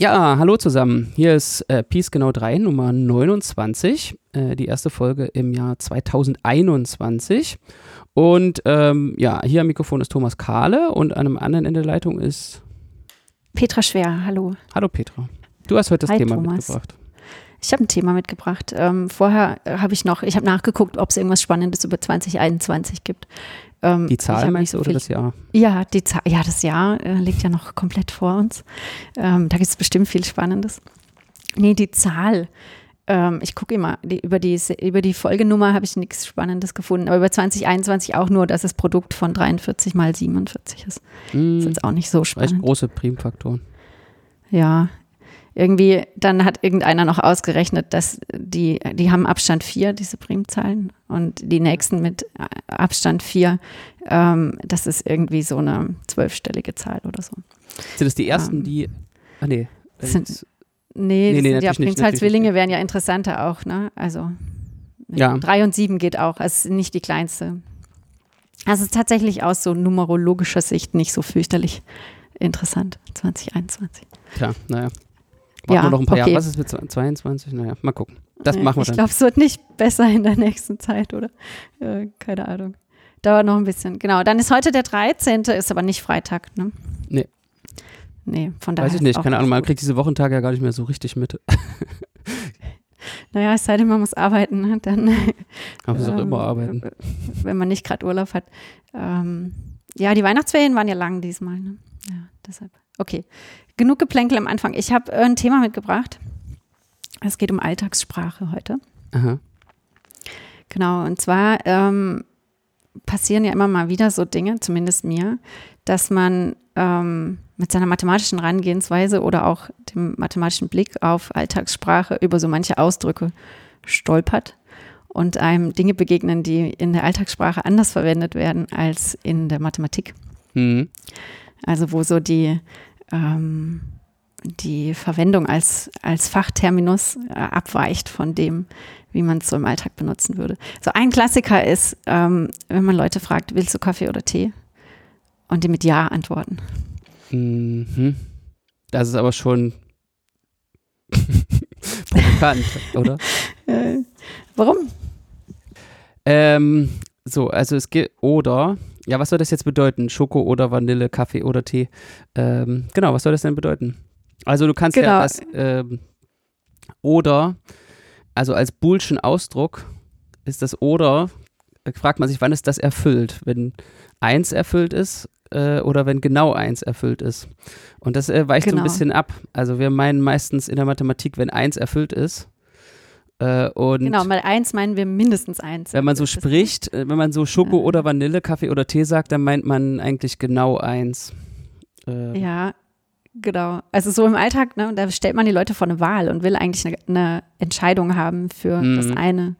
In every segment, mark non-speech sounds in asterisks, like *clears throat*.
Ja, hallo zusammen. Hier ist äh, Peace Genau 3, Nummer 29, äh, die erste Folge im Jahr 2021. Und ähm, ja, hier am Mikrofon ist Thomas Kahle und an einem anderen Ende der Leitung ist Petra Schwer, hallo. Hallo Petra. Du hast heute das Hi, Thema Thomas. mitgebracht. Ich habe ein Thema mitgebracht. Ähm, vorher äh, habe ich noch, ich habe nachgeguckt, ob es irgendwas Spannendes über 2021 gibt. Ähm, Die Zahl meinst so oder das Jahr? Ja, die Zahl, ja, das Jahr äh, liegt ja noch komplett vor uns. Ähm, da gibt es bestimmt viel Spannendes. Nee, die Zahl. Ähm, ich gucke immer, die, über, die, über die Folgenummer habe ich nichts Spannendes gefunden. Aber über 2021 auch nur, dass das Produkt von 43 mal 47 ist. Hm, Ist jetzt auch nicht so echt spannend. große Primfaktoren. Ja, irgendwie, dann hat irgendeiner noch ausgerechnet, dass die, die haben Abstand 4, diese Primzahlen, und die nächsten mit äh, Abstand 4, ähm, das ist irgendwie so eine zwölfstellige Zahl oder so. Sind das die ersten, Ähm, die. Ah, nee. sind- Nee, Nee, nee, sind ja Primzahlzwillinge wären ja interessanter auch, ne? Also Ja. 3 und 7 geht auch, es ist nicht die kleinste. Also es ist tatsächlich aus so numerologischer Sicht nicht so fürchterlich interessant, 2021. Tja, naja. Warten Ja, wir noch ein paar okay. Jahre. Was ist mit 22? Naja, mal gucken. Das machen wir Ich dann. glaube, es wird nicht besser in der nächsten Zeit, oder? Äh, keine Ahnung. Dauert noch ein bisschen. Genau. Dann ist heute der 13., ist aber nicht Freitag, ne? Nee. Nee, von daher. Weiß ich nicht, auch keine Ahnung, man kriegt diese Wochentage ja gar nicht mehr so richtig mit. *laughs* Naja, es sei denn, man muss arbeiten, ne? dann. *laughs* Aber es auch ähm, immer arbeiten. Wenn man nicht gerade Urlaub hat. Ähm, ja, die Weihnachtsferien waren ja lang diesmal, ne? Ja, deshalb. Okay. Genug Geplänkel am Anfang. Ich habe äh, ein Thema mitgebracht. Es geht um Alltagssprache heute. Aha. Genau, und zwar ähm, passieren ja immer mal wieder so Dinge, zumindest mir, dass man ähm, mit seiner mathematischen Herangehensweise oder auch dem mathematischen Blick auf Alltagssprache über so manche Ausdrücke stolpert und einem Dinge begegnen, die in der Alltagssprache anders verwendet werden als in der Mathematik. Mhm. Also wo so die, ähm, die Verwendung als, als Fachterminus äh, abweicht von dem, wie man es so im Alltag benutzen würde. So ein Klassiker ist, ähm, wenn man Leute fragt, willst du Kaffee oder Tee? Und die mit Ja antworten. Mhm. Das ist aber schon *laughs* provokant, oder? *laughs* Äh, warum? Ähm, so, also es geht, oder, ja, was soll das jetzt bedeuten? Schoko oder Vanille, Kaffee oder Tee? Ähm, genau, was soll das denn bedeuten? Also du kannst ja Genau. das, ähm, oder, also als Bullschen Ausdruck ist das oder, äh, fragt man sich, wann ist das erfüllt? Wenn eins erfüllt ist äh, oder wenn genau eins erfüllt ist. Und das äh, weicht so Genau. ein bisschen ab. Also wir meinen meistens in der Mathematik, wenn eins erfüllt ist. Äh, Genau, mal eins meinen wir mindestens eins. wenn man so Das spricht, äh, wenn man so Schoko Ja. oder Vanille, Kaffee oder Tee sagt, dann meint man eigentlich genau eins. Äh, Ja, genau. Also so im Alltag, ne, da stellt man die Leute vor eine Wahl und will eigentlich eine, eine Entscheidung haben für Mhm. das eine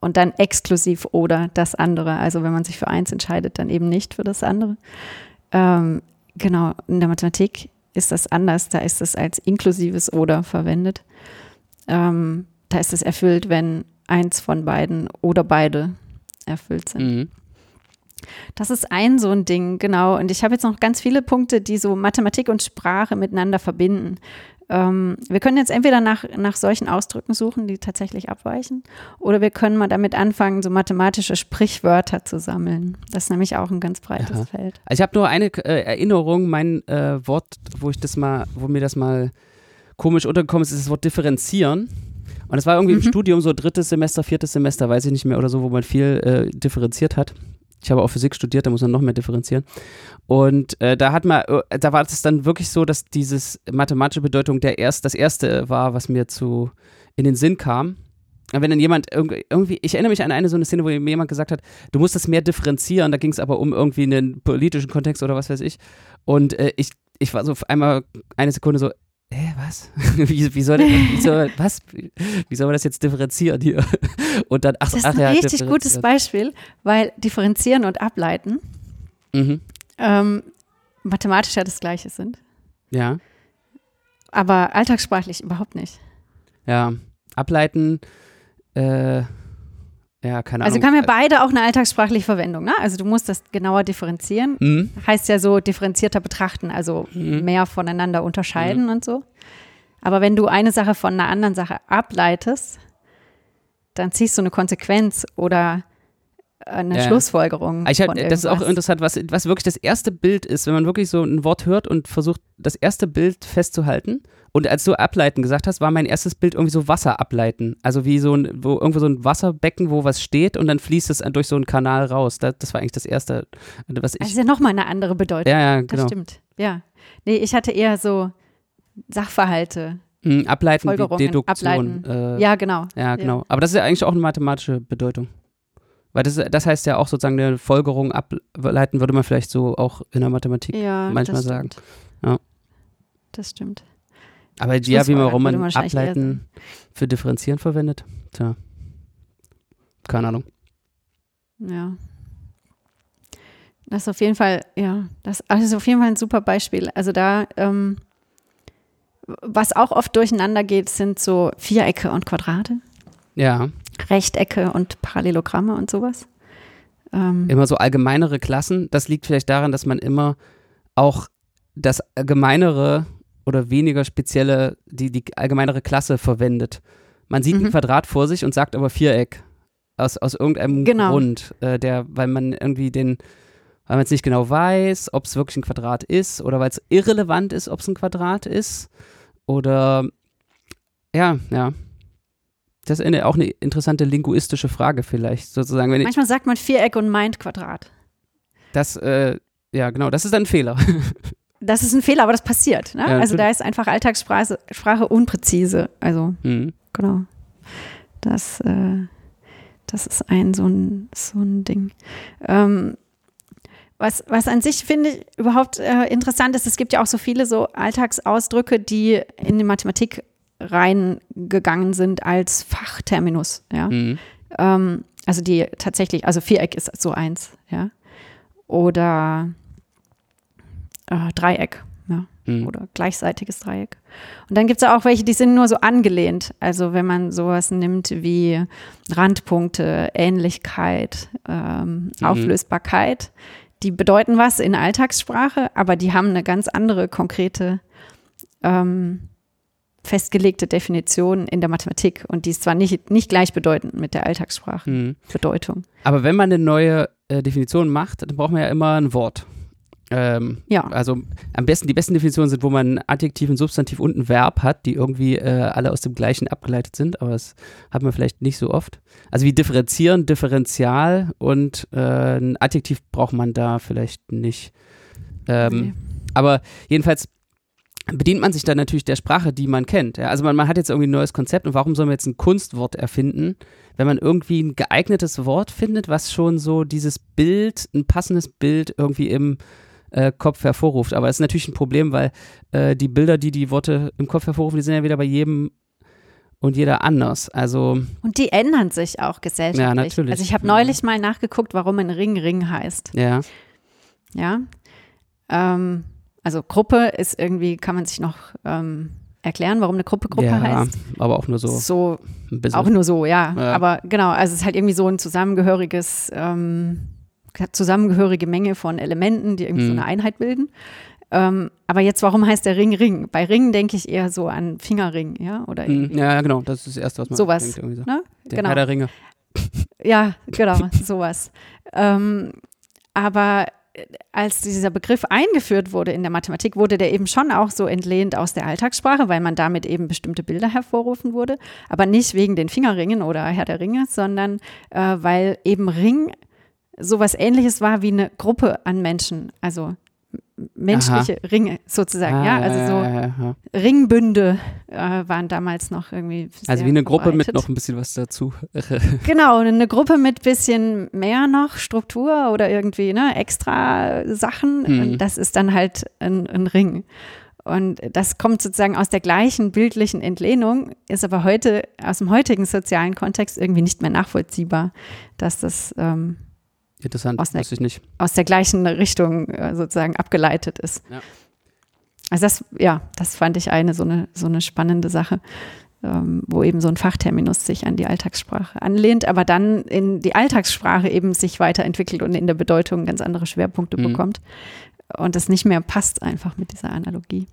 und dann exklusiv oder das andere. Also wenn man sich für eins entscheidet, dann eben nicht für das andere. Ähm, genau, in der Mathematik ist das anders. Da ist es als inklusives oder verwendet. Ähm, da ist es erfüllt, wenn eins von beiden oder beide erfüllt sind. Mhm. Das ist ein so ein Ding, genau. Und ich habe jetzt noch ganz viele Punkte, die so Mathematik und Sprache miteinander verbinden. Ähm, wir können jetzt entweder nach, nach solchen Ausdrücken suchen, die tatsächlich abweichen, oder wir können mal damit anfangen, so mathematische Sprichwörter zu sammeln. Das ist nämlich auch ein ganz breites Aha. Feld. Also ich habe nur eine äh, Erinnerung, mein äh, Wort, wo ich das mal, wo mir das mal komisch untergekommen ist, ist das Wort differenzieren. Und das war irgendwie im Mhm. Studium so drittes Semester, viertes Semester, weiß ich nicht mehr oder so, wo man viel äh, differenziert hat. Ich habe auch Physik studiert, da muss man noch mehr differenzieren. Und äh, da hat man, äh, da war es dann wirklich so, dass dieses mathematische Bedeutung der erst, das erste war, was mir zu in den Sinn kam. Und Wenn dann jemand irgendwie, irgendwie, ich erinnere mich an eine so eine Szene, wo mir jemand gesagt hat, du musst das mehr differenzieren, da ging es aber um irgendwie einen politischen Kontext oder was weiß ich. Und äh, ich, ich war so auf einmal eine Sekunde so, hä, was? *laughs* wie, wie soll das, wie soll, *laughs* was? Wie soll man das jetzt differenzieren hier? Und dann, ach, Das ist ach ein ja, richtig gutes Beispiel, weil differenzieren und ableiten Mhm. ähm, mathematisch ja das Gleiche sind, Ja, aber alltagssprachlich überhaupt nicht. ja. Ableiten, äh, ja, keine Also Ahnung. haben wir beide auch eine alltagssprachliche Verwendung. Ne? Also du musst das genauer differenzieren. Mhm. Heißt ja so differenzierter betrachten, also Mhm. mehr voneinander unterscheiden und so. Aber wenn du eine Sache von einer anderen Sache ableitest, dann ziehst du eine Konsequenz oder eine Ja. Schlussfolgerung. Ich hab, das ist auch interessant, was, was wirklich das erste Bild ist, wenn man wirklich so ein Wort hört und versucht, das erste Bild festzuhalten. Und als du ableiten gesagt hast, war mein erstes Bild irgendwie so Wasser ableiten. Also wie so ein, wo irgendwo so ein Wasserbecken, wo was steht und dann fließt es durch so einen Kanal raus. Das, das war eigentlich das erste, was ich. Das ist ja nochmal eine andere Bedeutung. ja, ja, Das genau. stimmt. Ja. Nee, ich hatte eher so Sachverhalte. Mhm, ableiten wie Deduktion. ableiten. Äh, Ja, genau. Ja, genau. Aber das ist ja eigentlich auch eine mathematische Bedeutung. Weil das, das heißt ja auch sozusagen eine Folgerung ableiten, würde man vielleicht so auch in der Mathematik. Ja, manchmal sagen. Ja. Das stimmt. Aber ja, wie man, warum man ableiten für differenzieren verwendet. Tja. Keine Ahnung. Ja. Das ist auf jeden Fall, ja, das, das ist auf jeden Fall ein super Beispiel. Also da, ähm, was auch oft durcheinander geht, sind so Vierecke und Quadrate, Ja, Rechtecke und Parallelogramme und sowas. Ähm, immer so allgemeinere Klassen. Das liegt vielleicht daran, dass man immer auch das allgemeinere oder weniger spezielle, die, die allgemeinere Klasse verwendet. Man sieht ein Mhm. Quadrat vor sich und sagt aber Viereck. Aus, aus irgendeinem Genau. Grund, äh, der, weil man irgendwie den, weil man es nicht genau weiß, ob es wirklich ein Quadrat ist oder weil es irrelevant ist, ob es ein Quadrat ist. Oder ja, ja. Das ist eine, auch eine interessante linguistische Frage vielleicht, sozusagen. Manchmal sagt man Viereck und meint Quadrat. das, äh, ja, genau, das ist ein Fehler. *laughs* Das ist ein Fehler, aber das passiert. Ne? Ja, also da ist einfach Alltagssprache Sprache unpräzise. Also Hm. genau. Das, äh, das ist ein so ein, so ein Ding. Ähm, was, was an sich finde ich überhaupt äh, interessant ist, es gibt ja auch so viele so Alltagsausdrücke, die in die Mathematik reingegangen sind als Fachterminus, ja. Hm. Ähm, also die tatsächlich, also Viereck ist so eins, ja. Oder äh, Dreieck, ja. Hm. Oder gleichseitiges Dreieck. Und dann gibt es auch welche, die sind nur so angelehnt. Also wenn man sowas nimmt wie Randpunkte, Ähnlichkeit, ähm, Mhm. Auflösbarkeit, die bedeuten was in Alltagssprache, aber die haben eine ganz andere konkrete ähm, festgelegte Definition in der Mathematik und die ist zwar nicht, nicht gleichbedeutend mit der Alltagssprachenbedeutung. Hm. Aber wenn man eine neue äh, Definition macht, dann braucht man ja immer ein Wort. Ähm, Ja. Also am besten, die besten Definitionen sind, wo man ein Adjektiv, ein Substantiv und ein Verb hat, die irgendwie äh, alle aus dem gleichen abgeleitet sind, aber das hat man vielleicht nicht so oft. Also wie differenzieren, Differential und äh, ein Adjektiv braucht man da vielleicht nicht. Ähm, Nee. Aber jedenfalls bedient man sich dann natürlich der Sprache, die man kennt. Ja? Also man, man hat jetzt irgendwie ein neues Konzept und warum soll man jetzt ein Kunstwort erfinden, wenn man irgendwie ein geeignetes Wort findet, was schon so dieses Bild, ein passendes Bild irgendwie im äh, Kopf hervorruft. Aber es ist natürlich ein Problem, weil äh, die Bilder, die die Worte im Kopf hervorrufen, die sind ja wieder bei jedem und jeder anders. Also Und die ändern sich auch gesellschaftlich. Ja, natürlich. Also ich habe neulich mal nachgeguckt, warum ein Ring Ring heißt. ja, Ja. Ähm, also Gruppe ist irgendwie, kann man sich noch ähm, erklären, warum eine Gruppe Gruppe ja heißt. aber auch nur so So, ein bisschen. auch nur so, ja. Ja. Aber genau, also es ist halt irgendwie so ein zusammengehöriges, ähm, zusammengehörige Menge von Elementen, die irgendwie so Mhm. eine Einheit bilden. Ähm, aber jetzt, warum heißt der Ring Ring? Bei Ring denke ich eher so an Fingerring, ja, oder Hm, ja, genau, das ist das Erste, was man Sowas, denkt. Irgendwie so. ne? Der Genau. Herr der Ringe. Ja, genau, sowas. Ähm, aber als dieser Begriff eingeführt wurde in der Mathematik, wurde der eben schon auch so entlehnt aus der Alltagssprache, weil man damit eben bestimmte Bilder hervorrufen wurde. Aber nicht wegen den Fingerringen oder Herr der Ringe, sondern äh, weil eben Ring sowas ähnliches war wie eine Gruppe an Menschen. Also menschliche Ringe sozusagen. Ah, ja, also so ja, ja. Ringbünde äh, waren damals noch irgendwie. Also wie eine Gruppe mit noch ein bisschen was dazu. *laughs* Genau, eine Gruppe mit bisschen mehr noch Struktur oder irgendwie ne, extra Sachen. Hm. Und das ist dann halt ein, ein Ring. Und das kommt sozusagen aus der gleichen bildlichen Entlehnung, ist aber heute aus dem heutigen sozialen Kontext irgendwie nicht mehr nachvollziehbar, dass das ähm, Interessant, Aus der- wusste ich nicht. aus der gleichen Richtung äh, sozusagen abgeleitet ist. Ja. Also das, ja, das fand ich eine so eine, so eine spannende Sache, ähm, wo eben so ein Fachterminus sich an die Alltagssprache anlehnt, aber dann in die Alltagssprache eben sich weiterentwickelt und in der Bedeutung ganz andere Schwerpunkte Mhm. bekommt und das nicht mehr passt einfach mit dieser Analogie.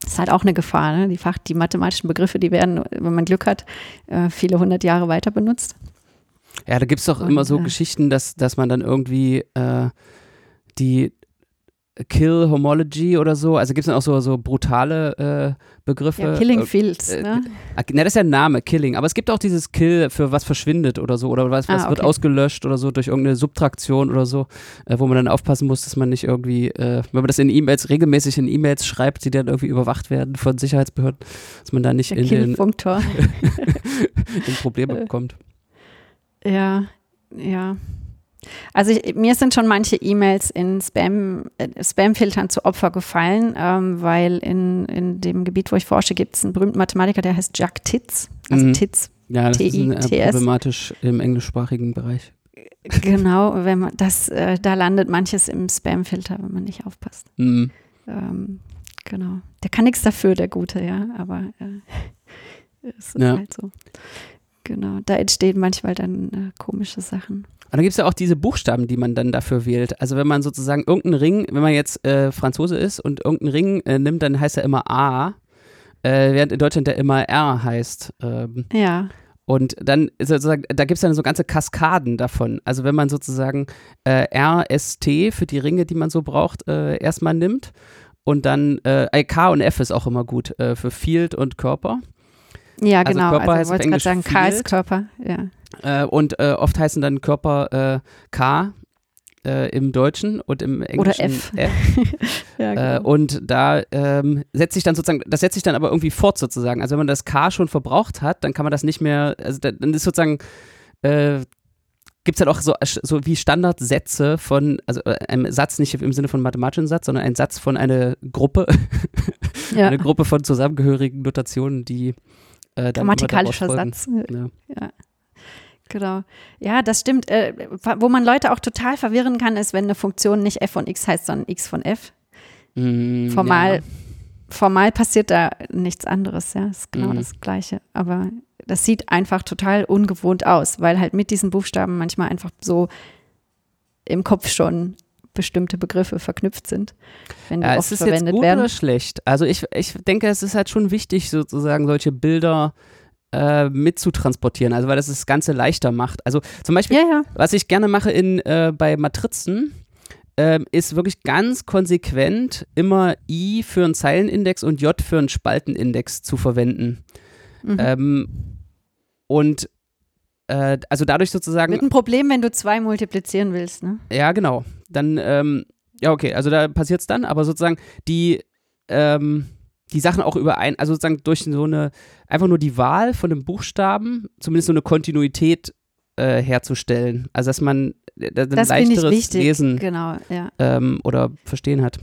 Das ist halt auch eine Gefahr. Ne? Die, Fach, die mathematischen Begriffe, die werden, wenn man Glück hat, äh, viele hundert Jahre weiter benutzt. Ja, da gibt es doch Und, immer so äh, Geschichten, dass, dass man dann irgendwie äh, die Kill Homology oder so, also gibt es dann auch so, so brutale äh, Begriffe. Ja, Killing äh, Fields. äh, Ne? Na, das ist ja ein Name, Killing. Aber es gibt auch dieses Kill für was verschwindet oder so. Oder was, was Ah, wird okay. ausgelöscht oder so durch irgendeine Subtraktion oder so, äh, wo man dann aufpassen muss, dass man nicht irgendwie, äh, wenn man das in E-Mails, regelmäßig in E-Mails schreibt, die dann irgendwie überwacht werden von Sicherheitsbehörden, dass man da nicht Der in, den, *laughs* in Probleme *laughs* kommt. Ja, ja. Also ich, mir sind schon manche E-Mails in Spam, äh, Spam-Filtern zu Opfer gefallen, ähm, weil in, in dem Gebiet, wo ich forsche, gibt es einen berühmten Mathematiker, der heißt Jack Titz. Also Mhm. Titz, Ja, das ist ein, äh, problematisch im englischsprachigen Bereich. genau, wenn man das, äh, da landet manches im Spam-Filter, wenn man nicht aufpasst. Mhm. Ähm, genau. Der kann nichts dafür, der Gute, ja, aber äh, *laughs* es ist Ja. halt so. Genau, da entstehen manchmal dann äh, komische Sachen. Und dann gibt es ja auch diese Buchstaben, die man dann dafür wählt. Also wenn man sozusagen irgendeinen Ring, wenn man jetzt äh, Franzose ist und irgendeinen Ring äh, nimmt, dann heißt er immer A, äh, während in Deutschland der immer R heißt. Ähm, Ja, und dann sozusagen, da gibt es dann so ganze Kaskaden davon. Also wenn man sozusagen äh, RST für die Ringe, die man so braucht, äh, erstmal nimmt. Und dann äh, K und F ist auch immer gut äh, für Field und Körper. Ja Also genau. Körper Also, heißt ich wollte gerade sagen, K ist. Körper, ja. Äh, und äh, oft heißen dann Körper äh, K äh, im Deutschen und im Englischen F. F. *laughs* ja Äh, genau. und da ähm, setzt sich dann sozusagen, das setzt sich dann aber irgendwie fort sozusagen. Also wenn man das K schon verbraucht hat, dann kann man das nicht mehr, also da- dann ist sozusagen, äh, gibt es halt auch so, so wie Standardsätze von, also äh, einem Satz nicht im Sinne von mathematischen Satz, sondern ein Satz von einer Gruppe, *laughs* ja. eine Gruppe von zusammengehörigen Notationen, die äh, Grammatikalischer. Satz. Ja. Genau. Ja, das stimmt. Äh, wo man Leute auch total verwirren kann, ist, wenn eine Funktion nicht f von x heißt, sondern x von f. Mm, Formal, ja. formal passiert da nichts anderes, ja. Ist genau Mhm. das Gleiche. Aber das sieht einfach total ungewohnt aus, weil halt mit diesen Buchstaben manchmal einfach so im Kopf schon bestimmte Begriffe verknüpft sind, wenn die Ja, oft ist es jetzt verwendet gut werden. oder schlecht? Also ich, ich denke, es ist halt schon wichtig, sozusagen solche Bilder äh, mitzutransportieren, also weil das das Ganze leichter macht. Also zum Beispiel, Ja, ja. was ich gerne mache in, äh, bei Matrizen, ähm, ist wirklich ganz konsequent immer I für einen Zeilenindex und J für einen Spaltenindex zu verwenden. Mhm. Ähm, und äh, also dadurch sozusagen Mit ein Problem, wenn du zwei multiplizieren willst, ne? Ja, genau. Dann, ähm, ja, okay, also da passiert es dann, aber sozusagen die, ähm, die Sachen auch überein, also sozusagen durch so eine, einfach nur die Wahl von einem Buchstaben, zumindest so eine Kontinuität äh, herzustellen. Also dass man äh, ein Das leichteres. Lesen Genau, ja. ähm, oder Verstehen hat.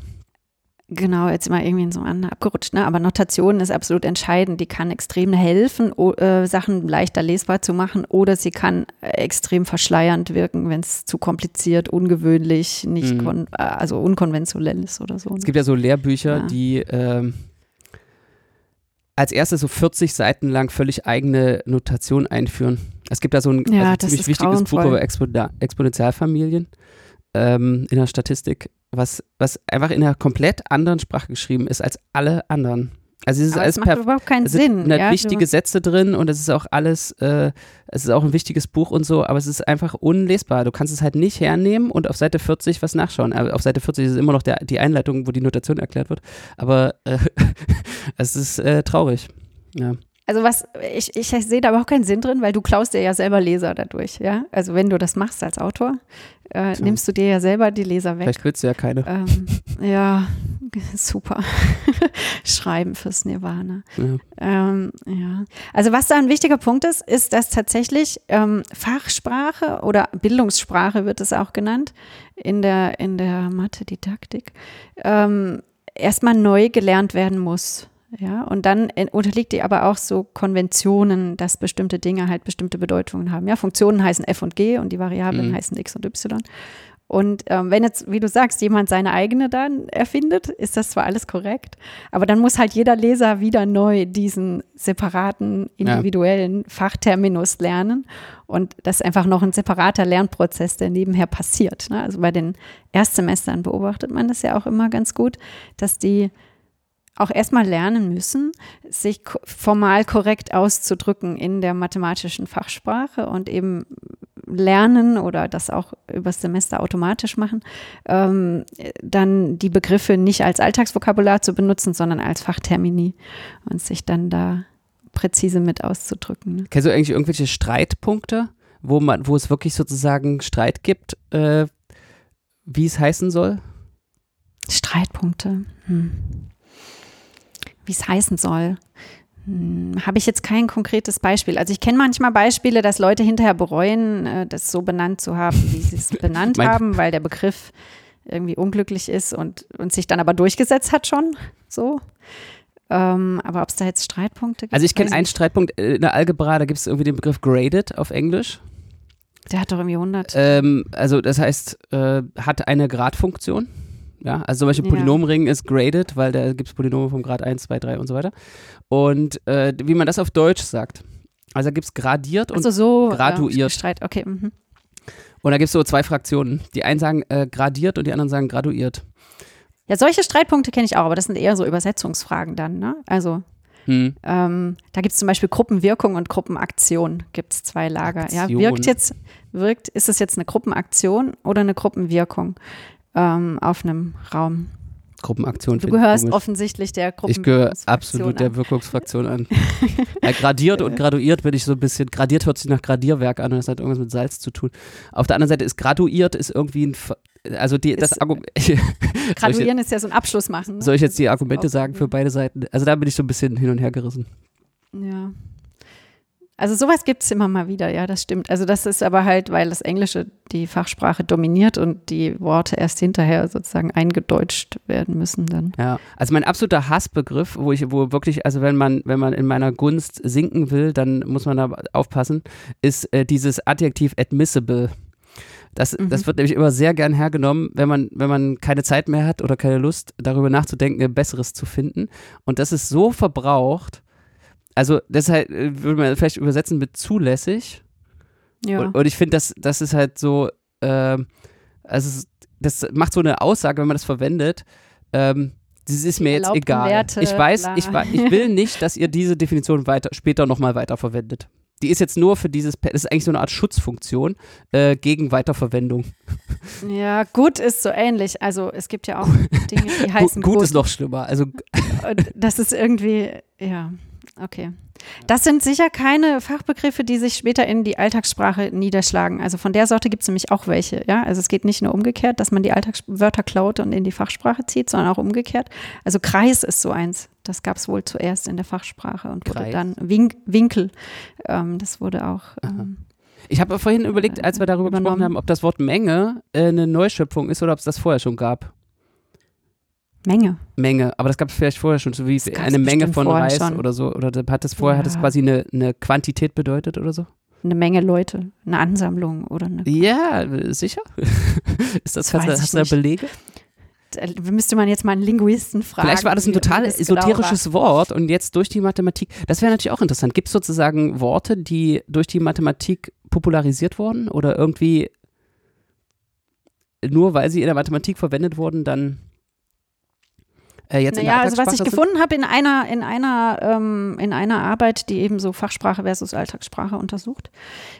Genau, jetzt mal irgendwie in so an abgerutscht, ne? aber Notation ist absolut entscheidend. Die kann extrem helfen, o, äh, Sachen leichter lesbar zu machen oder sie kann äh, extrem verschleiernd wirken, wenn es zu kompliziert, ungewöhnlich, nicht Mhm. äh, also unkonventionell ist oder so. ne? Es gibt ja so Lehrbücher, Ja. die ähm, als erstes so 40 Seiten lang völlig eigene Notation einführen. Es gibt da so ein Ja, also ziemlich wichtiges Buch grauenvoll. über Expo Exponentialfamilien ähm, in der Statistik, was, was einfach in einer komplett anderen Sprache geschrieben ist als alle anderen. Also es ist Aber alles es macht überhaupt keinen es sind Sinn. halt ja? wichtige Sätze drin und es ist auch alles, äh, es ist auch ein wichtiges Buch und so, aber es ist einfach unlesbar. Du kannst es halt nicht hernehmen und auf Seite 40 was nachschauen. Äh, auf Seite 40 ist immer noch der, die Einleitung, wo die Notation erklärt wird, aber äh, *laughs* es ist äh, traurig. Ja. Also was, ich, ich sehe da überhaupt keinen Sinn drin, weil du klaust dir ja selber Leser dadurch, ja. Also wenn du das machst als Autor, äh, nimmst du dir ja selber die Leser weg. Vielleicht willst du ja keine. Ähm, ja, *laughs* super. *laughs* Schreiben fürs Nirvana. Ja. Ähm, ja. Also was da ein wichtiger Punkt ist, ist, dass tatsächlich ähm, Fachsprache oder Bildungssprache wird es auch genannt in der, in der Mathe-Didaktik, ähm, erstmal neu gelernt werden muss. Ja, und dann äh, unterliegt die aber auch so Konventionen, dass bestimmte Dinge halt bestimmte Bedeutungen haben. Ja, Funktionen heißen f und g und die Variablen Mhm. heißen x und y. Und ähm, wenn jetzt, wie du sagst, jemand seine eigene dann erfindet, ist das zwar alles korrekt, aber dann muss halt jeder Leser wieder neu diesen separaten, Ja. individuellen Fachterminus lernen. Und das ist einfach noch ein separater Lernprozess, der nebenher passiert. Ne? Also bei den Erstsemestern beobachtet man das ja auch immer ganz gut, dass die auch erstmal lernen müssen, sich formal korrekt auszudrücken in der mathematischen Fachsprache und eben lernen oder das auch übers Semester automatisch machen, ähm, dann die Begriffe nicht als Alltagsvokabular zu benutzen, sondern als Fachtermini und sich dann da präzise mit auszudrücken. Ne? Kennst du eigentlich irgendwelche Streitpunkte, wo man, wo es wirklich sozusagen Streit gibt, äh, wie es heißen soll? Streitpunkte. Hm wie es heißen soll. Hm, Habe ich jetzt kein konkretes Beispiel. Also ich kenne manchmal Beispiele, dass Leute hinterher bereuen, äh, das so benannt zu haben, wie sie es *laughs* benannt haben, weil der Begriff irgendwie unglücklich ist und, und sich dann aber durchgesetzt hat schon. So. Ähm, aber ob es da jetzt Streitpunkte gibt? Also ich kenne einen Streitpunkt in der Algebra, da gibt es irgendwie den Begriff graded auf Englisch. Der hat doch irgendwie 100. Ähm, also das heißt, äh, hat eine Gradfunktion. Ja, also zum Beispiel Polynomring ja. ist graded, weil da gibt es Polynome vom Grad 1, 2, 3 und so weiter. Und äh, wie man das auf Deutsch sagt. Also da gibt es gradiert und also so, graduiert. Äh, Streit, okay. Mhm. Und da gibt es so zwei Fraktionen. Die einen sagen äh, gradiert und die anderen sagen graduiert. Ja, solche Streitpunkte kenne ich auch, aber das sind eher so Übersetzungsfragen dann, ne? Also hm. ähm, da gibt es zum Beispiel Gruppenwirkung und Gruppenaktion, gibt es zwei Lager. Aktion. Ja, wirkt jetzt, wirkt, ist es jetzt eine Gruppenaktion oder eine Gruppenwirkung? Ähm, auf einem Raum. Gruppenaktion. Du gehörst offensichtlich der Gruppen. Ich gehöre absolut an. der Wirkungsfraktion an. *laughs* ja, gradiert und graduiert bin ich so ein bisschen. Gradiert hört sich nach Gradierwerk an und das hat irgendwas mit Salz zu tun. Auf der anderen Seite ist graduiert ist irgendwie ein. Also die, das Argument. *laughs* Graduieren ist ja so ein Abschluss machen. Ne? Soll ich jetzt die Argumente sagen für beide Seiten? Also da bin ich so ein bisschen hin und her gerissen. Ja. Also sowas gibt es immer mal wieder, ja, das stimmt. Also das ist aber halt, weil das Englische die Fachsprache dominiert und die Worte erst hinterher sozusagen eingedeutscht werden müssen dann. Ja, also mein absoluter Hassbegriff, wo ich, wo wirklich, also wenn man, wenn man in meiner Gunst sinken will, dann muss man da aufpassen, ist äh, dieses Adjektiv admissible. Das, mhm. das wird nämlich immer sehr gern hergenommen, wenn man, wenn man keine Zeit mehr hat oder keine Lust, darüber nachzudenken, ein besseres zu finden. Und das ist so verbraucht, also deshalb äh, würde man vielleicht übersetzen mit zulässig. Ja. Und, und ich finde, das, das ist halt so, ähm, also das macht so eine Aussage, wenn man das verwendet. Ähm, das ist mir jetzt egal. Werte, ich weiß, ich, ich, will nicht, dass ihr diese Definition weiter, später nochmal weiterverwendet. Die ist jetzt nur für dieses, das ist eigentlich so eine Art Schutzfunktion äh, gegen Weiterverwendung. Ja, gut ist so ähnlich. Also es gibt ja auch Dinge, die heißen gut. Gut ist noch schlimmer. Also das ist irgendwie, ja. Okay. Das sind sicher keine Fachbegriffe, die sich später in die Alltagssprache niederschlagen. Also von der Sorte gibt es nämlich auch welche. Ja? Also es geht nicht nur umgekehrt, dass man die Alltagswörter klaut und in die Fachsprache zieht, sondern auch umgekehrt. Also Kreis ist so eins. Das gab es wohl zuerst in der Fachsprache und wurde Kreis. dann Wink Winkel. Ähm, das wurde auch. Ähm, ich habe vorhin überlegt, als wir darüber übernommen. gesprochen haben, ob das Wort Menge äh, eine Neuschöpfung ist oder ob es das vorher schon gab. Menge. Menge, aber das gab es vielleicht vorher schon, so wie eine Menge von Reis schon. oder so. Oder hat das vorher, ja. hat das quasi eine, eine Quantität bedeutet oder so? Eine Menge Leute, eine Ansammlung oder eine. Ja, sicher. *laughs* Ist das, das hast, du da Belege? Da müsste man jetzt mal einen Linguisten fragen. Vielleicht war das ein total genau esoterisches genau Wort und jetzt durch die Mathematik, das wäre natürlich auch interessant. Gibt es sozusagen Worte, die durch die Mathematik popularisiert wurden oder irgendwie nur weil sie in der Mathematik verwendet wurden, dann äh, jetzt naja, also was ich gefunden habe in einer, in, einer, ähm, in einer Arbeit, die eben so Fachsprache versus Alltagssprache untersucht,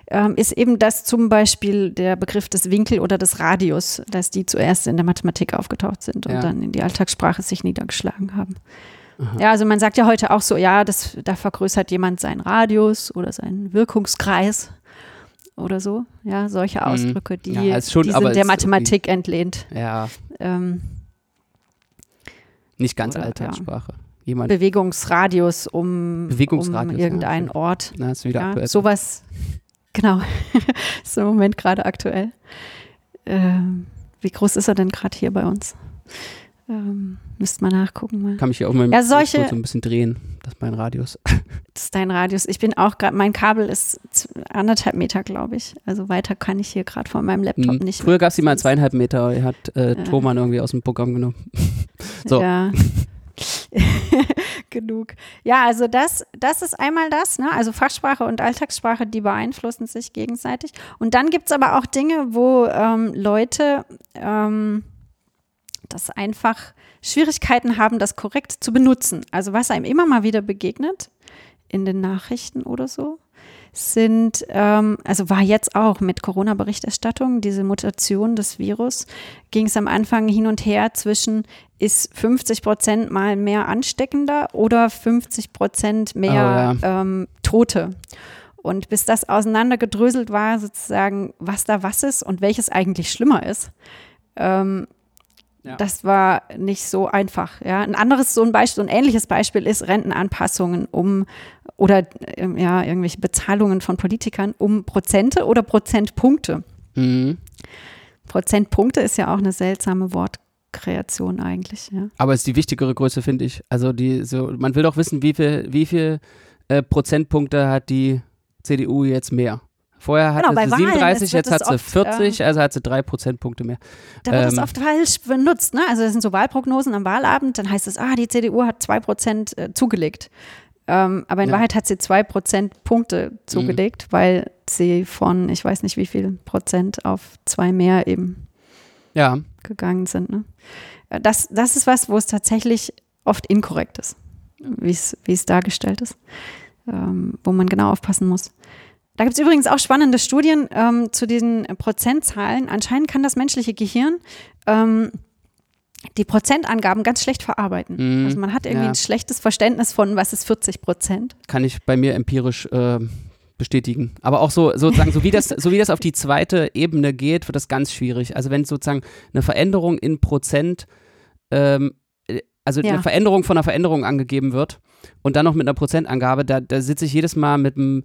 ähm, ist eben, dass zum Beispiel der Begriff des Winkel oder des Radius, dass die zuerst in der Mathematik aufgetaucht sind und ja. dann in die Alltagssprache sich niedergeschlagen haben. Aha. Ja, also man sagt ja heute auch so, ja, das, da vergrößert jemand seinen Radius oder seinen Wirkungskreis oder so. Ja, solche mhm. Ausdrücke, die, ja, schon, die sind der Mathematik entlehnt. Ja. Ähm, nicht ganz Oder, Alltagssprache. Jemand Bewegungsradius um, Bewegungsradius, um irgendeinen ja, Ort. Na, ist wieder ja, aktuell. Sowas, *laughs* genau, *laughs* ist im Moment gerade aktuell. Ähm, wie groß ist er denn gerade hier bei uns? Ähm, müsste mal nachgucken. Mal. Kann mich hier auch mal ja, solche, so ein bisschen drehen. Das ist mein Radius. *laughs* Das ist dein Radius. Ich bin auch gerade, mein Kabel ist anderthalb Meter, glaube ich. Also weiter kann ich hier gerade von meinem Laptop mhm. nicht. Früher gab es die mal zweieinhalb Meter. Er hat äh, ja. Thomann irgendwie aus dem Programm genommen. *laughs* so. Ja. *laughs* Genug. Ja, also das, das ist einmal das, ne? also Fachsprache und Alltagssprache, die beeinflussen sich gegenseitig. Und dann gibt es aber auch Dinge, wo ähm, Leute ähm, das einfach Schwierigkeiten haben, das korrekt zu benutzen. Also was einem immer mal wieder begegnet in den Nachrichten oder so, sind, ähm, also war jetzt auch mit Corona-Berichterstattung, diese Mutation des Virus, ging es am Anfang hin und her zwischen, ist 50 Prozent mal mehr ansteckender oder 50 Prozent mehr oh, ja. ähm, Tote. Und bis das auseinandergedröselt war, sozusagen, was da was ist und welches eigentlich schlimmer ist, ähm, ja. Das war nicht so einfach. Ja. Ein anderes, so ein Beispiel, so ein ähnliches Beispiel ist Rentenanpassungen um oder ähm, ja, irgendwelche Bezahlungen von Politikern um Prozente oder Prozentpunkte. Mhm. Prozentpunkte ist ja auch eine seltsame Wortkreation eigentlich. Ja. Aber es ist die wichtigere Größe, finde ich. Also die, so, man will doch wissen, wie viel, wie viel äh, Prozentpunkte hat die CDU jetzt mehr. Vorher hatte genau, sie 37, jetzt hat sie 40, äh, also hat sie drei Prozentpunkte mehr. Da wird es ähm, oft falsch benutzt. Ne? Also das sind so Wahlprognosen am Wahlabend, dann heißt es, ah, die CDU hat zwei Prozent äh, zugelegt. Ähm, aber in ja. Wahrheit hat sie zwei Prozentpunkte zugelegt, mhm. weil sie von, ich weiß nicht wie viel Prozent auf zwei mehr eben ja. gegangen sind. Ne? Äh, das, das ist was, wo es tatsächlich oft inkorrekt ist, wie es dargestellt ist, ähm, wo man genau aufpassen muss. Da gibt es übrigens auch spannende Studien ähm, zu diesen Prozentzahlen. Anscheinend kann das menschliche Gehirn ähm, die Prozentangaben ganz schlecht verarbeiten. Mhm. Also man hat irgendwie ja. ein schlechtes Verständnis von, was ist 40 Prozent. Kann ich bei mir empirisch äh, bestätigen. Aber auch so sozusagen, so wie das, so wie das auf die zweite Ebene geht, wird das ganz schwierig. Also wenn sozusagen eine Veränderung in Prozent, ähm, äh, also ja. eine Veränderung von einer Veränderung angegeben wird und dann noch mit einer Prozentangabe, da, da sitze ich jedes Mal mit einem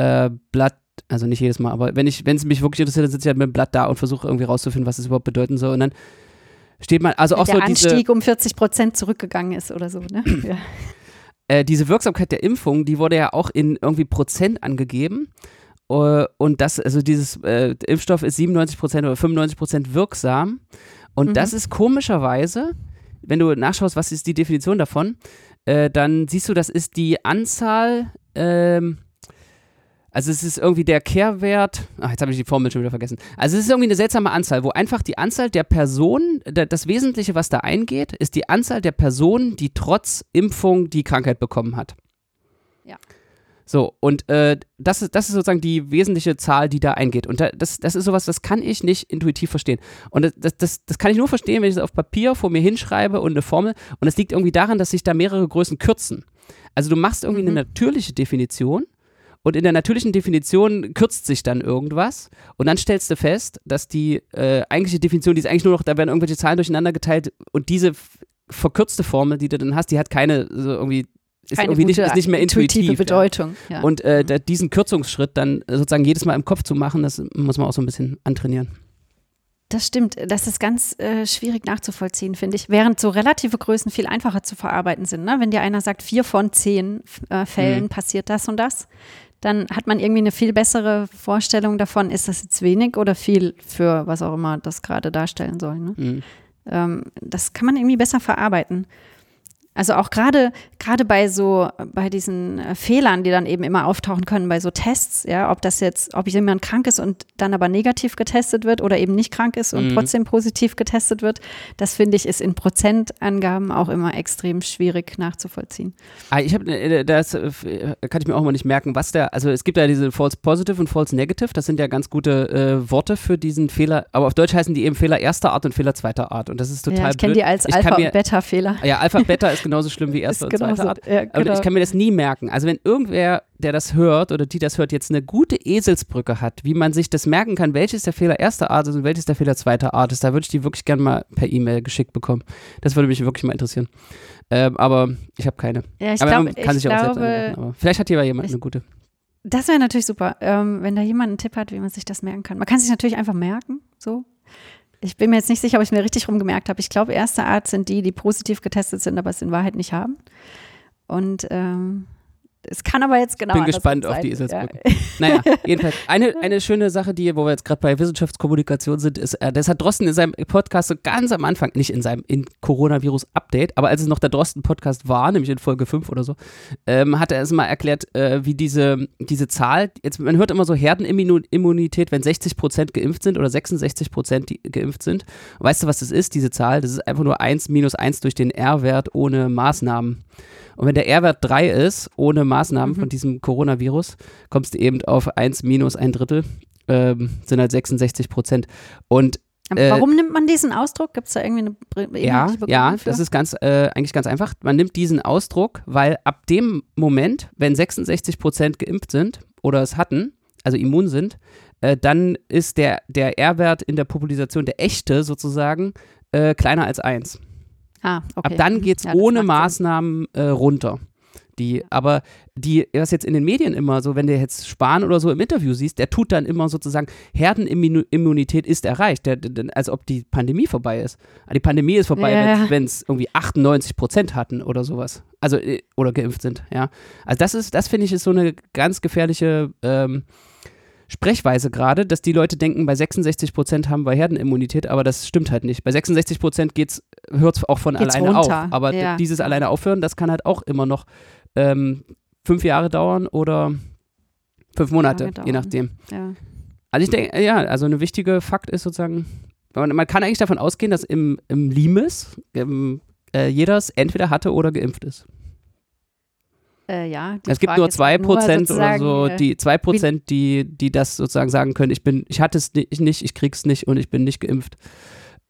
äh, Blatt, also nicht jedes Mal, aber wenn ich, wenn es mich wirklich interessiert, dann sitze ich halt mit dem Blatt da und versuche irgendwie rauszufinden, was es überhaupt bedeuten soll. Und dann steht man, also auch der so Anstieg diese, um 40 Prozent zurückgegangen ist oder so, ne? *clears throat* ja. äh, diese Wirksamkeit der Impfung, die wurde ja auch in irgendwie Prozent angegeben. Uh, und das, also dieses äh, Impfstoff ist 97 Prozent oder 95 Prozent wirksam. Und mhm. das ist komischerweise, wenn du nachschaust, was ist die Definition davon, äh, dann siehst du, das ist die Anzahl ähm, also es ist irgendwie der Kehrwert, ach, jetzt habe ich die Formel schon wieder vergessen. Also es ist irgendwie eine seltsame Anzahl, wo einfach die Anzahl der Personen, das Wesentliche, was da eingeht, ist die Anzahl der Personen, die trotz Impfung die Krankheit bekommen hat. Ja. So, und äh, das, ist, das ist sozusagen die wesentliche Zahl, die da eingeht. Und da, das, das ist sowas, das kann ich nicht intuitiv verstehen. Und das, das, das kann ich nur verstehen, wenn ich es auf Papier vor mir hinschreibe und eine Formel. Und das liegt irgendwie daran, dass sich da mehrere Größen kürzen. Also du machst irgendwie mhm. eine natürliche Definition und in der natürlichen Definition kürzt sich dann irgendwas und dann stellst du fest, dass die äh, eigentliche Definition, die ist eigentlich nur noch, da werden irgendwelche Zahlen durcheinander geteilt und diese verkürzte Formel, die du dann hast, die hat keine so irgendwie ist keine irgendwie nicht, ist nicht mehr intuitiv. intuitive Bedeutung. Ja. Und äh, mhm. diesen Kürzungsschritt dann sozusagen jedes Mal im Kopf zu machen, das muss man auch so ein bisschen antrainieren. Das stimmt. Das ist ganz äh, schwierig nachzuvollziehen, finde ich. Während so relative Größen viel einfacher zu verarbeiten sind. Ne? Wenn dir einer sagt, vier von zehn äh, Fällen mhm. passiert das und das, dann hat man irgendwie eine viel bessere Vorstellung davon, ist das jetzt wenig oder viel für was auch immer das gerade darstellen soll. Ne? Mhm. Ähm, das kann man irgendwie besser verarbeiten. Also auch gerade gerade bei so bei diesen äh, Fehlern, die dann eben immer auftauchen können bei so Tests, ja, ob das jetzt, ob jemand krank ist und dann aber negativ getestet wird oder eben nicht krank ist und mhm. trotzdem positiv getestet wird, das finde ich ist in Prozentangaben auch immer extrem schwierig nachzuvollziehen. Ah, ich habe äh, das äh, kann ich mir auch mal nicht merken, was der, also es gibt ja diese False Positive und False Negative, das sind ja ganz gute äh, Worte für diesen Fehler, aber auf Deutsch heißen die eben Fehler erster Art und Fehler zweiter Art und das ist total ja, ich kenne die als Alpha- und Beta-Fehler. Ja, Alpha Beta *laughs* ist genauso schlimm wie erste und zweite Art. Ja, genau. Aber ich kann mir das nie merken. Also wenn irgendwer, der das hört oder die das hört, jetzt eine gute Eselsbrücke hat, wie man sich das merken kann, welches der Fehler erster Art ist und welches der Fehler zweiter Art ist, da würde ich die wirklich gerne mal per E-Mail geschickt bekommen. Das würde mich wirklich mal interessieren. Ähm, aber ich habe keine. Ja, ich aber glaub, man kann sich glaube, auch selbst aber Vielleicht hat hier jemand ich, eine gute. Das wäre natürlich super, ähm, wenn da jemand einen Tipp hat, wie man sich das merken kann. Man kann sich natürlich einfach merken, so. Ich bin mir jetzt nicht sicher, ob ich mir richtig rumgemerkt habe. Ich glaube, erste Art sind die, die positiv getestet sind, aber es in Wahrheit nicht haben. Und ähm, Es kann aber jetzt genau Bin gespannt auf die Eselsbrücke. Ja. Naja, *laughs* jedenfalls, eine, eine schöne Sache, die, wo wir jetzt gerade bei Wissenschaftskommunikation sind, ist, äh, das hat Drosten in seinem Podcast so ganz am Anfang, nicht in seinem in Coronavirus-Update, aber als es noch der Drosten-Podcast war, nämlich in Folge 5 oder so, ähm, hat er es mal erklärt, äh, wie diese, diese Zahl, jetzt, man hört immer so Herdenimmunität, wenn 60 Prozent geimpft sind oder 66 Prozent geimpft sind. weißt du, was das ist, diese Zahl? Das ist einfach nur 1 minus 1 durch den R-Wert ohne Maßnahmen. Und wenn der R-Wert 3 ist, ohne Maßnahmen mhm. von diesem Coronavirus, kommst du eben auf 1 minus ein Drittel, ähm, sind halt 66 Prozent. Und äh, Warum nimmt man diesen Ausdruck? Gibt es da irgendwie eine Ja, ja, das ist ganz, äh, eigentlich ganz einfach. Man nimmt diesen Ausdruck, weil ab dem Moment, wenn 66 Prozent geimpft sind oder es hatten, also immun sind, äh, dann ist der, der R-Wert in der Population, der echte sozusagen, äh, kleiner als 1. Ah, okay. Ab dann mhm. geht es ja, ohne Maßnahmen äh, runter. Die, aber die, was jetzt in den Medien immer so, wenn du jetzt Spahn oder so im Interview siehst, der tut dann immer sozusagen, Herdenimmunität ist erreicht, der, der, als ob die Pandemie vorbei ist. Ah, die Pandemie ist vorbei, ja. wenn es irgendwie 98 Prozent hatten oder sowas. Also, äh, oder geimpft sind, ja. Also das ist, das finde ich, ist so eine ganz gefährliche ähm, Sprechweise gerade, dass die Leute denken, bei 66 Prozent haben wir Herdenimmunität, aber das stimmt halt nicht. Bei 66 Prozent hört es auch von geht's alleine runter. auf. Aber ja. dieses alleine aufhören, das kann halt auch immer noch ähm, fünf Jahre dauern oder fünf Monate, je nachdem. Ja. Also ich denke, ja, also eine wichtige Fakt ist sozusagen, man, man kann eigentlich davon ausgehen, dass im, im Limes im, äh, jeder entweder hatte oder geimpft ist. Äh, ja, es gibt nur zwei Prozent oder so, äh, die zwei Prozent, die, die das sozusagen sagen können, ich bin, ich hatte es nicht, ich krieg's nicht und ich bin nicht geimpft.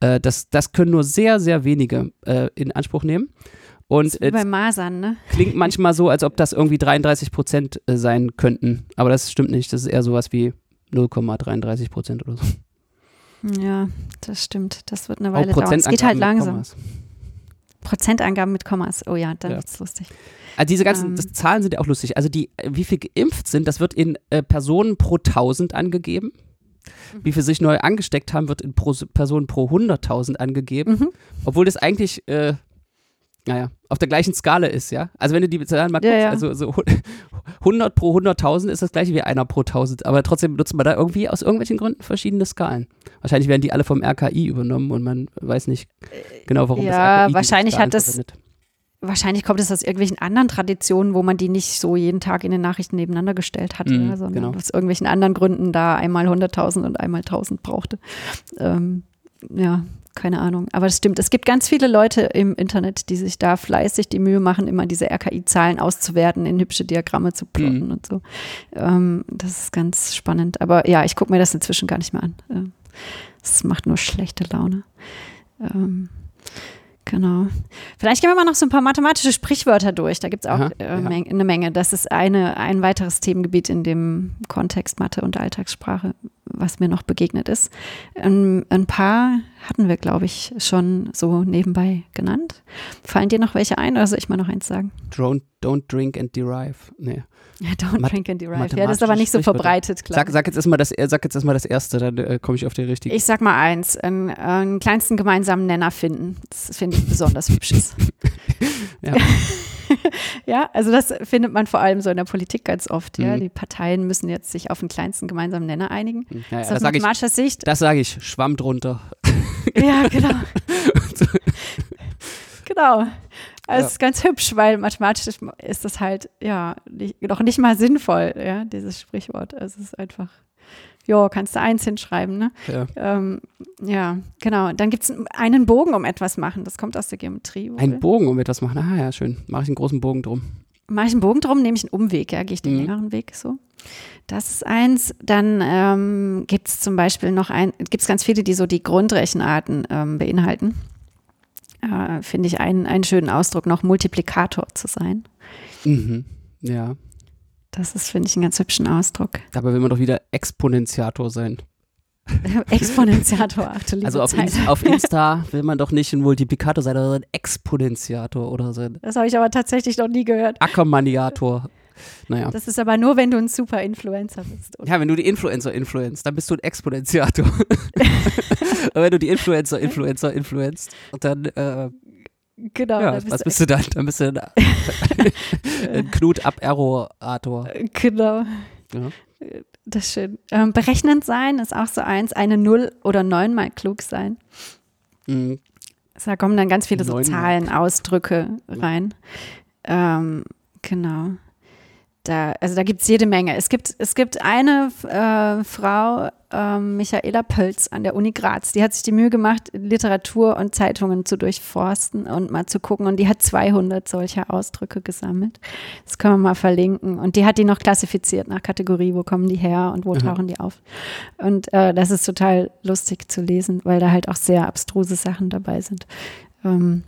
Äh, das, das können nur sehr, sehr wenige äh, in Anspruch nehmen. Und bei Masern, ne? Klingt manchmal so, als ob das irgendwie 33 Prozent äh, sein könnten. Aber das stimmt nicht. Das ist eher sowas wie 0,33 Prozent oder so. Ja, das stimmt. Das wird eine Weile dauern. Es geht halt langsam. Prozentangaben mit Kommas. Oh ja, dann ja. wird's lustig. Also diese ganzen ähm. Zahlen sind ja auch lustig. Also die, wie viel geimpft sind, das wird in äh, Personen pro 1000 angegeben. Mhm. Wie viel sich neu angesteckt haben, wird in pro, Personen pro 100.000 angegeben. Mhm. Obwohl das eigentlich, äh, naja, auf der gleichen Skala ist, ja. Also wenn du die Zahlen mal ja, guckst, ja. also so 100 *laughs* pro 100.000 ist das gleiche wie einer pro 1000. Aber trotzdem nutzt man da irgendwie aus irgendwelchen Gründen verschiedene Skalen. Wahrscheinlich werden die alle vom RKI übernommen und man weiß nicht genau, warum ja, das RKI Ja, wahrscheinlich hat das verwendet wahrscheinlich kommt es aus irgendwelchen anderen Traditionen, wo man die nicht so jeden Tag in den Nachrichten nebeneinander gestellt hat, mm, sondern genau. aus irgendwelchen anderen Gründen da einmal 100.000 und einmal 1.000 brauchte. Ähm, ja, keine Ahnung. Aber es stimmt, es gibt ganz viele Leute im Internet, die sich da fleißig die Mühe machen, immer diese RKI-Zahlen auszuwerten, in hübsche Diagramme zu plotten mm. und so. Ähm, das ist ganz spannend. Aber ja, ich gucke mir das inzwischen gar nicht mehr an. Es macht nur schlechte Laune. Ähm, Genau. Vielleicht gehen wir mal noch so ein paar mathematische Sprichwörter durch. Da gibt es auch Aha, äh, ja. eine Menge. Das ist eine, ein weiteres Themengebiet in dem Kontext Mathe und Alltagssprache, was mir noch begegnet ist. Ein, ein paar hatten wir, glaube ich, schon so nebenbei genannt. Fallen dir noch welche ein oder soll ich mal noch eins sagen? Don't, don't drink and derive. Nee. Ja, *laughs* don't Mat drink and derive. Ja, das ist aber nicht so verbreitet, klar. Sag, sag, jetzt erstmal das, sag jetzt erstmal das erste, dann äh, komme ich auf die richtige. Ich sag mal eins: einen, einen kleinsten gemeinsamen Nenner finden. Das finde ich besonders hübsches. *laughs* ja. *laughs* *laughs* ja, also das findet man vor allem so in der Politik ganz oft. Ja, mhm. die Parteien müssen jetzt sich auf den kleinsten gemeinsamen Nenner einigen. Ja, ja, das aus mathematischer ich, Sicht. Das sage ich, Schwamm drunter. *laughs* Ja, genau. *laughs* genau. Also ja. ist ganz hübsch, weil mathematisch ist das halt ja nicht, noch nicht mal sinnvoll, ja, dieses Sprichwort. Es ist einfach, ja, kannst du eins hinschreiben, ne? Ja, ähm, ja genau. Dann gibt es einen Bogen um etwas machen. Das kommt aus der Geometrie. Ein Bogen um etwas machen. Ah ja, schön. Mache ich einen großen Bogen drum. Mache ich einen Bogen drum, nehme ich einen Umweg, ja, gehe ich den mhm. längeren Weg so. Das ist eins. Dann ähm, gibt es zum Beispiel noch ein, gibt es ganz viele, die so die Grundrechenarten ähm, beinhalten äh, finde ich einen, einen schönen Ausdruck, noch Multiplikator zu sein. Mhm. Ja. Das ist, finde ich, einen ganz hübschen Ausdruck. Dabei will man doch wieder Exponentiator sein. *laughs* Exponentiator, ach du Also auf, Inst auf, *laughs* Insta will man doch nicht ein Multiplikator sein, sondern ein Exponentiator oder so. Das habe ich aber tatsächlich noch nie gehört. Ackermaniator. Naja. Das ist aber nur, wenn du ein super Influencer bist. Oder? Ja, wenn du die Influencer influenzt, dann bist du ein Exponentiator. *laughs* Wenn du die Influencer Influencer influenzt, dann äh, Genau. Ja, was bist du dann? Dann bist du ein, *laughs* *laughs* ein Knut-Ab-Error-Ator. Genau. Ja. Das ist schön. Ähm, berechnend sein ist auch so eins. Eine Null oder neunmal klug sein. Mhm. Da kommen dann ganz viele so. Zahlen, Ausdrücke rein. Ähm, genau. Da, also da gibt es jede Menge. Es gibt, es gibt eine äh, Frau, ähm, Michaela Pölz an der Uni Graz, die hat sich die Mühe gemacht, Literatur und Zeitungen zu durchforsten und mal zu gucken. Und die hat 200 solcher Ausdrücke gesammelt. Das können wir mal verlinken. Und die hat die noch klassifiziert nach Kategorie, wo kommen die her und wo tauchen die auf. Und äh, das ist total lustig zu lesen, weil da halt auch sehr abstruse Sachen dabei sind. Ähm,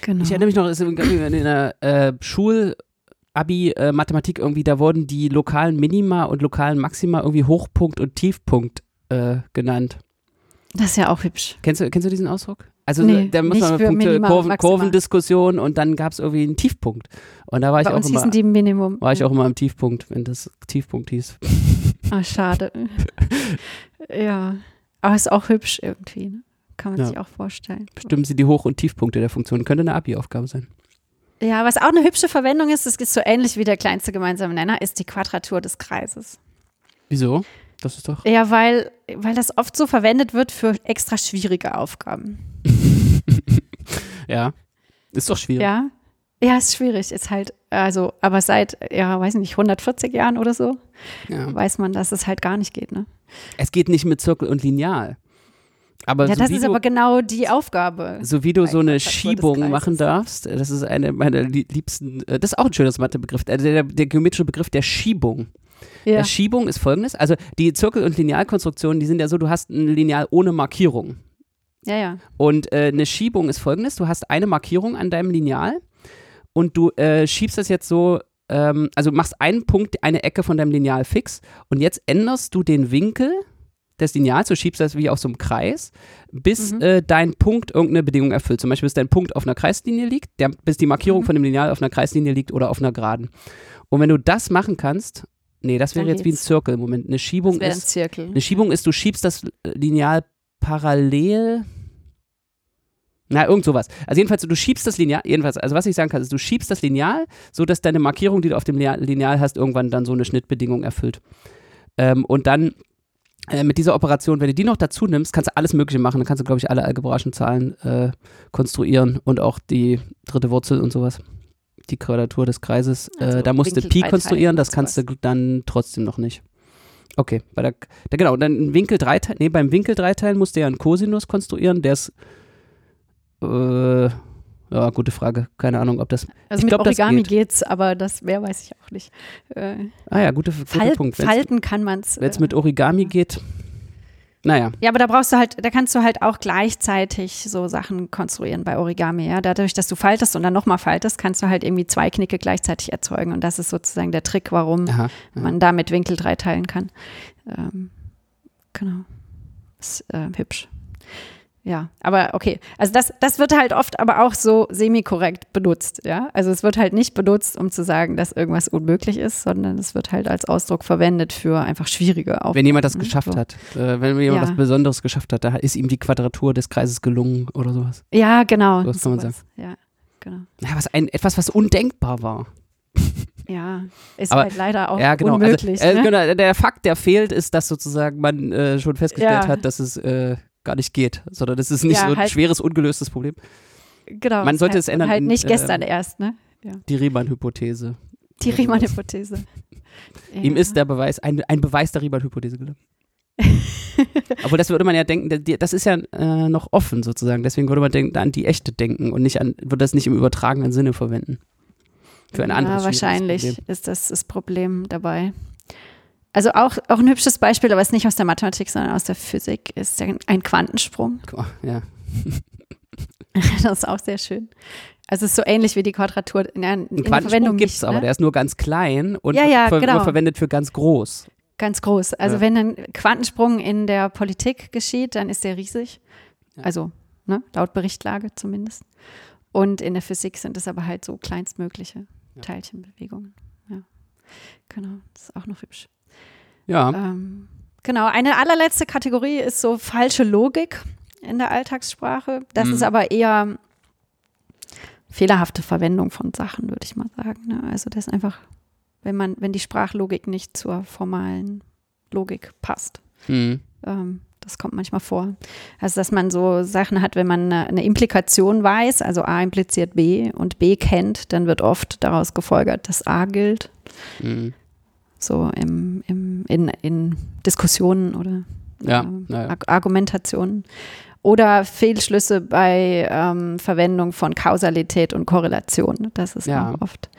genau. Ich erinnere mich noch, in in der äh, Schul- Abi äh, Mathematik irgendwie, da wurden die lokalen Minima und lokalen Maxima irgendwie Hochpunkt und Tiefpunkt äh, genannt. Das ist ja auch hübsch. Kennst du, kennst du diesen Ausdruck? Also Nee, da muss man Punkte, Kurven. Kurvendiskussion und dann gab es irgendwie einen Tiefpunkt. Und da war ich Bei auch uns immer, hießen die Minimum. war ich auch immer am Tiefpunkt, wenn das Tiefpunkt hieß. Ah, schade. *laughs* ja. Aber ist auch hübsch irgendwie. Ne? Kann man Ja. sich auch vorstellen. Bestimmen sie die Hoch- und Tiefpunkte der Funktion. Könnte eine Abi-Aufgabe sein. Ja, was auch eine hübsche Verwendung ist, das ist so ähnlich wie der kleinste gemeinsame Nenner, ist die Quadratur des Kreises. Wieso? Das ist doch. Ja, weil, weil das oft so verwendet wird für extra schwierige Aufgaben. *laughs* Ja. Ist doch schwierig. Ja. Ja, ist schwierig. Ist halt, also, aber seit, ja, weiß nicht, 140 Jahren oder so, Ja. weiß man, dass es halt gar nicht geht, ne? Es geht nicht mit Zirkel und Lineal. Aber Ja, so, das ist du, aber genau die Aufgabe. so wie du so eine Schiebung machen darfst, äh, das ist eine meiner lie- liebsten, äh, das ist auch ein schönes Mathebegriff, also der, der geometrische Begriff der Schiebung. Ja. Der Schiebung ist folgendes, also die Zirkel- und Linealkonstruktionen, die sind ja so, du hast ein Lineal ohne Markierung. ja, ja. Und äh, eine Schiebung ist folgendes: Du hast eine Markierung an deinem Lineal und du äh, schiebst das jetzt so, ähm, also machst einen Punkt, eine Ecke von deinem Lineal fix und jetzt änderst du den Winkel des Lineals, du schiebst das wie auf so einem Kreis, bis Mhm. äh, dein Punkt irgendeine Bedingung erfüllt. Zum Beispiel, bis dein Punkt auf einer Kreislinie liegt, der, bis die Markierung Mhm. von dem Lineal auf einer Kreislinie liegt oder auf einer Geraden. Und wenn du das machen kannst, nee, das wäre jetzt wie ein. Zirkel im Moment. Eine Schiebung Das wäre ein ist. Zirkel. Eine Schiebung ist, du schiebst das Lineal parallel. Na, irgend sowas. Also jedenfalls, du schiebst das Lineal, jedenfalls, also was ich sagen kann, ist, du schiebst das Lineal, so dass deine Markierung, die du auf dem Lineal- Lineal hast, irgendwann dann so eine Schnittbedingung erfüllt. Ähm, und dann äh, mit dieser Operation, wenn du die noch dazu nimmst, kannst du alles Mögliche machen. Dann kannst du, glaube ich, alle algebraischen Zahlen äh, konstruieren und auch die dritte Wurzel und sowas. Die Quadratur des Kreises. Also äh, da musst du Pi konstruieren, das kannst du dann trotzdem noch nicht. Okay, bei der, da, genau, dann Winkel dreiteilen, nee, beim Winkel dreiteilen musst du ja einen Cosinus konstruieren, der ist, äh, ja, gute Frage, keine Ahnung, ob das, Also ich mit glaub, Origami geht. geht's, aber das mehr weiß ich auch nicht. Äh, ah ja, guter, guter Fal Punkt. Wenn es Falten kann man's. Äh, mit Origami geht, naja, ja, aber da brauchst du halt, da kannst du halt auch gleichzeitig so Sachen konstruieren bei Origami, ja. Dadurch, dass du faltest und dann nochmal faltest, kannst du halt irgendwie zwei Knicke gleichzeitig erzeugen. Und das ist sozusagen der Trick, warum aha, aha. man da mit Winkel drei teilen kann. Ähm, genau. Ist äh, hübsch. Ja, aber okay. Also das, das wird halt oft aber auch so semi-korrekt benutzt, ja. Also es wird halt nicht benutzt, um zu sagen, dass irgendwas unmöglich ist, sondern es wird halt als Ausdruck verwendet für einfach schwierige Aufgaben. Wenn jemand das ne? geschafft so. hat, äh, wenn jemand Ja. was Besonderes geschafft hat, da ist ihm die Quadratur des Kreises gelungen oder sowas. Ja, genau. Das kann man sowas. Ja, genau. Ja, was ein, etwas, was undenkbar war. *laughs* Ja, ist Aber- halt leider auch ja, genau. unmöglich. also, äh, ne? genau. Der Fakt, der fehlt, ist, dass sozusagen man äh, schon festgestellt Ja. hat, dass es äh, gar nicht geht, sondern es ist nicht Ja, so ein halt- schweres, ungelöstes Problem. genau. man sollte halt, es ändern Halt in, nicht gestern ähm, erst, ne? Die Riemann-Hypothese. Die Riemann-Hypothese. Ihm Ja. ist der Beweis, ein, ein Beweis der Riemann-Hypothese gelungen. *laughs* Obwohl, das würde man ja denken, das ist ja äh, noch offen sozusagen. Deswegen würde man denken, an die echte denken und nicht an, würde das nicht im übertragenen Sinne verwenden. Für ein anderes Ja, schwieriges wahrscheinlich ist das das Problem dabei. Also auch, auch ein hübsches Beispiel, aber es ist nicht aus der Mathematik, sondern aus der Physik, ist ein- Quantensprung. Oh, ja. *laughs* Das ist auch sehr schön. Also es ist so ähnlich wie die Quadratur in, der- in der Quantensprung gibt es nicht, aber, ne? der ist nur ganz klein und Ja, ja, ver genau. wird verwendet für ganz groß. Ganz groß. Also Ja. wenn ein Quantensprung in der Politik geschieht, dann ist der riesig. Also ne, laut Berichtlage zumindest. Und in der Physik sind es aber halt so kleinstmögliche. Teilchenbewegungen. Ja, genau. Das ist auch noch hübsch. Ja, Ähm, genau, eine allerletzte Kategorie ist so falsche Logik in der Alltagssprache. Das Mhm. ist aber eher fehlerhafte Verwendung von Sachen, würde ich mal sagen. Ne? Also das ist einfach, wenn man, wenn die Sprachlogik nicht zur formalen Logik passt. Mhm. Ähm, das kommt manchmal vor. Also, dass man so Sachen hat, wenn man eine, Implikation weiß, also A impliziert B und B kennt, dann wird oft daraus gefolgert, dass A gilt. Mhm. So im, im, in, in Diskussionen oder ja, äh, ja. Argumentationen. Oder Fehlschlüsse bei ähm, Verwendung von Kausalität und Korrelation. Das ist Ja. auch oft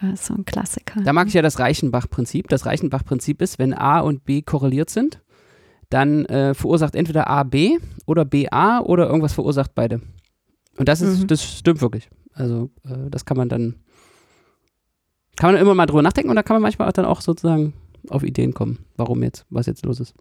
äh, so ein Klassiker. Da mag ich ja das Reichenbach-Prinzip. Das Reichenbach-Prinzip ist, wenn A und B korreliert sind, dann äh, verursacht entweder A B oder B A oder irgendwas verursacht beide. Und das ist, Mhm. das stimmt wirklich. Also äh, das kann man dann, kann man immer mal drüber nachdenken und da kann man manchmal auch dann auch sozusagen auf Ideen kommen, warum jetzt, was jetzt los ist.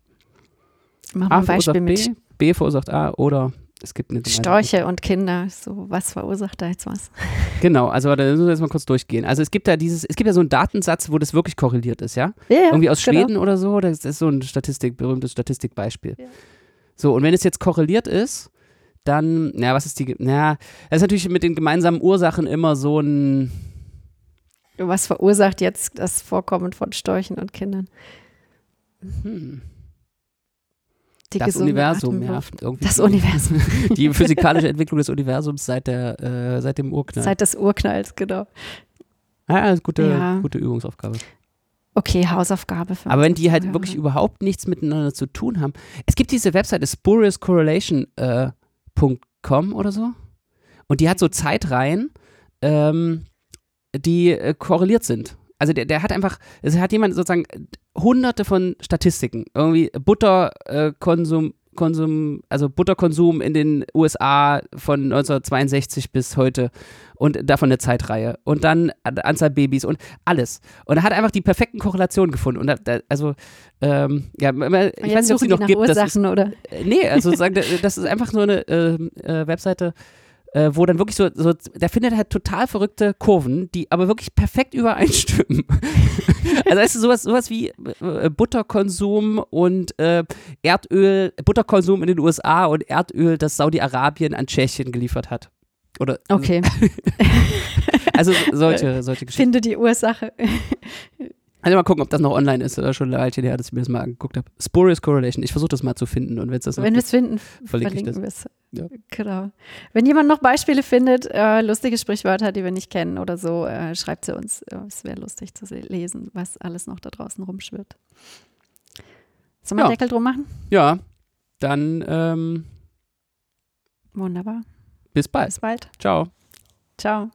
Machen wir ein Beispiel mit B, B verursacht A oder es gibt eine Storche und Kinder. So, was verursacht da jetzt was? *laughs* Genau, also da müssen wir jetzt mal kurz durchgehen. Also es gibt da dieses, es gibt ja so einen Datensatz, wo das wirklich korreliert ist, ja? Ja, Irgendwie aus genau. Schweden oder so, das ist so ein Statistik, berühmtes Statistikbeispiel. Ja. So, und wenn es jetzt korreliert ist, dann, na, was ist die, na, das ist natürlich mit den gemeinsamen Ursachen immer so ein, Was verursacht jetzt das Vorkommen von Storchen und Kindern? hm, Die das Universum, ja. Irgendwie Das Universum. *laughs* Die physikalische Entwicklung des Universums seit der, äh, seit dem Urknall. Seit des Urknalls, genau. ja, ist gute, Ja. gute Übungsaufgabe. Okay, Hausaufgabe für Aber wenn die halt Zuhörer. wirklich überhaupt nichts miteinander zu tun haben. Es gibt diese Webseite spuriouscorrelation.com oder so. Und die hat so Zeitreihen, ähm, die äh, korreliert sind. Also der, der hat einfach, es hat jemand sozusagen hunderte von Statistiken. Irgendwie Butterkonsum, äh, Konsum, also Butterkonsum in den USA von 1962 bis heute und davon eine Zeitreihe. Und dann An- Anzahl Babys und alles. Und er hat einfach die perfekten Korrelationen gefunden. Und da, also, ähm, ja, ich weiß nicht, ob sie noch gibt. Das ist, Ursachen, oder? äh, nee, also sagen, *laughs* das ist einfach nur eine ähm, äh, Webseite, äh, wo dann wirklich so, so, der findet halt total verrückte Kurven, die aber wirklich perfekt übereinstimmen. *laughs* also weißt du, sowas, sowas wie äh, Butterkonsum und äh, Erdöl, Butterkonsum in den USA und Erdöl, das Saudi-Arabien an Tschechien geliefert hat. Oder Okay, *laughs* also solche, solche Geschichten. finde die Ursache. Also mal gucken, ob das noch online ist oder schon ein Weilchen her, dass ich mir das mal angeguckt habe. Spurious Correlation. Ich versuche das mal zu finden und wenn es das Wenn wir es finden, verlinke ich verlinken das. wir es. Ja. Genau. Wenn jemand noch Beispiele findet, äh, lustige Sprichwörter, die wir nicht kennen oder so, äh, schreibt sie uns. Äh, es wäre lustig zu se- lesen, was alles noch da draußen rumschwirrt. Sollen wir Ja. einen Deckel drum machen? Ja, dann ähm, Wunderbar. bis bald. Bis bald. Ciao. Ciao.